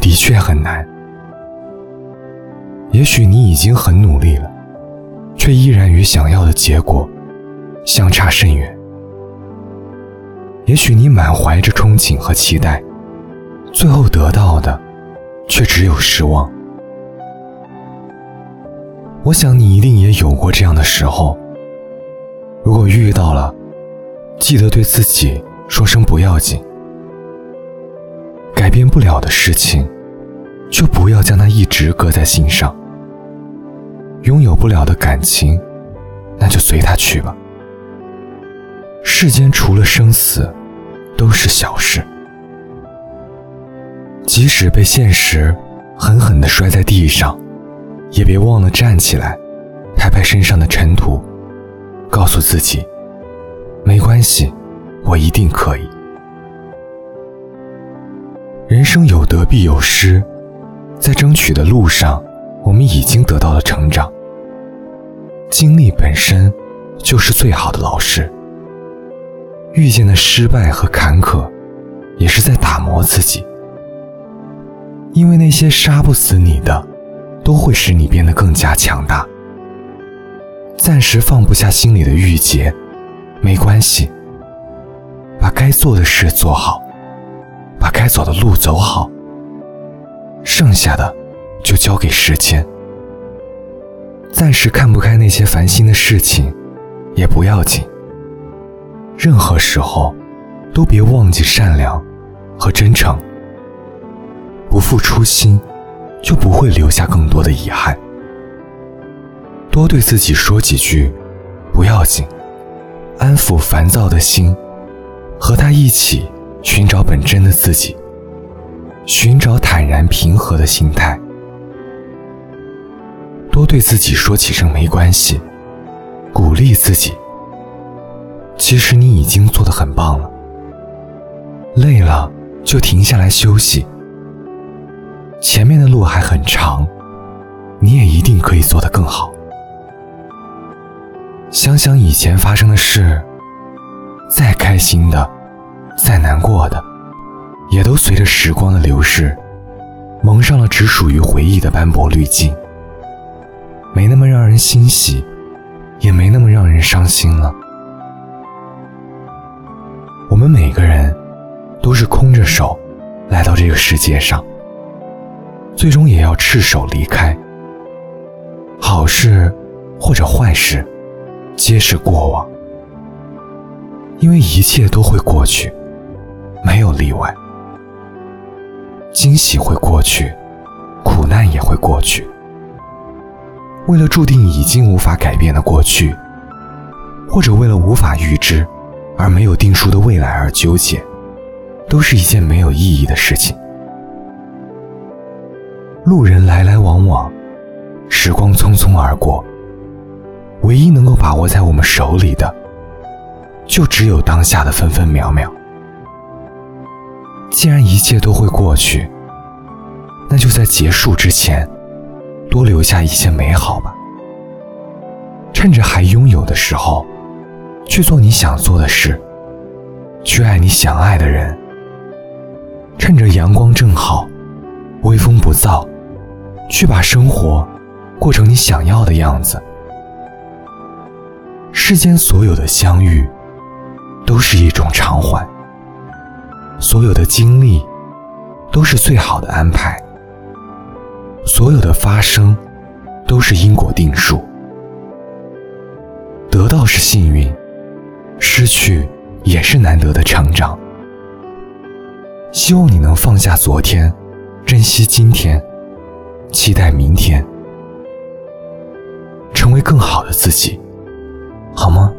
的确很难。也许你已经很努力了，却依然与想要的结果相差甚远。也许你满怀着憧憬和期待，最后得到的却只有失望。我想你一定也有过这样的时候。如果遇到了，记得对自己说声不要紧。改变不了的事情，就不要将它一直搁在心上。拥有不了的感情，那就随它去吧。世间除了生死，都是小事。即使被现实狠狠地摔在地上，也别忘了站起来，拍拍身上的尘土，告诉自己：没关系，我一定可以。人生有得必有失，在争取的路上，我们已经得到了成长。经历本身就是最好的老师。遇见的失败和坎坷，也是在打磨自己。因为那些杀不死你的，都会使你变得更加强大。暂时放不下心里的郁结，没关系，把该做的事做好。把该走的路走好，剩下的就交给时间。暂时看不开那些烦心的事情，也不要紧。任何时候，都别忘记善良和真诚。不负初心，就不会留下更多的遗憾。多对自己说几句“不要紧”，安抚烦躁的心，和他一起。寻找本真的自己，寻找坦然平和的心态，多对自己说几声没关系，鼓励自己。其实你已经做得很棒了。累了就停下来休息，前面的路还很长，你也一定可以做得更好。想想以前发生的事，再开心的。再难过的，也都随着时光的流逝，蒙上了只属于回忆的斑驳滤镜，没那么让人欣喜，也没那么让人伤心了。我们每个人都是空着手来到这个世界上，最终也要赤手离开。好事或者坏事，皆是过往，因为一切都会过去。没有例外，惊喜会过去，苦难也会过去。为了注定已经无法改变的过去，或者为了无法预知而没有定数的未来而纠结，都是一件没有意义的事情。路人来来往往，时光匆匆而过。唯一能够把握在我们手里的，就只有当下的分分秒秒。既然一切都会过去，那就在结束之前，多留下一些美好吧。趁着还拥有的时候，去做你想做的事，去爱你想爱的人。趁着阳光正好，微风不燥，去把生活过成你想要的样子。世间所有的相遇，都是一种偿还。所有的经历都是最好的安排，所有的发生都是因果定数。得到是幸运，失去也是难得的成长。希望你能放下昨天，珍惜今天，期待明天，成为更好的自己，好吗？